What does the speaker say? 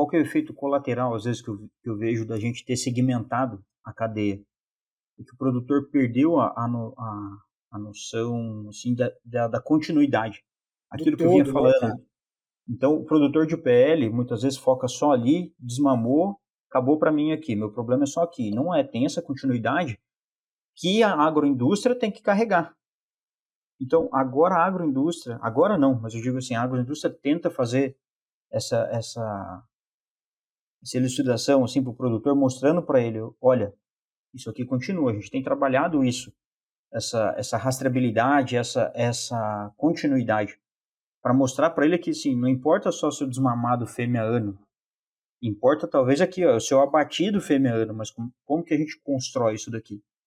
qual que é o efeito colateral, às vezes, que eu, que eu vejo da gente ter segmentado a cadeia? É que o produtor perdeu a, a, a, a noção assim, da, da, da continuidade. Aquilo que eu vinha né, falando. Né, então, o produtor de UPL muitas vezes foca só ali, desmamou, acabou para mim aqui. Meu problema é só aqui. Não é, tem essa continuidade que a agroindústria tem que carregar. Então, agora a agroindústria, agora não, mas eu digo assim, a agroindústria tenta fazer essa, essa, essa elucidação assim, para o produtor, mostrando para ele, olha, isso aqui continua, a gente tem trabalhado isso, essa, essa rastreabilidade, essa, essa continuidade, para mostrar para ele que assim, não importa só o seu desmamado fêmea ano, importa talvez aqui ó, o seu abatido fêmea ano, mas como, como que a gente constrói isso daqui?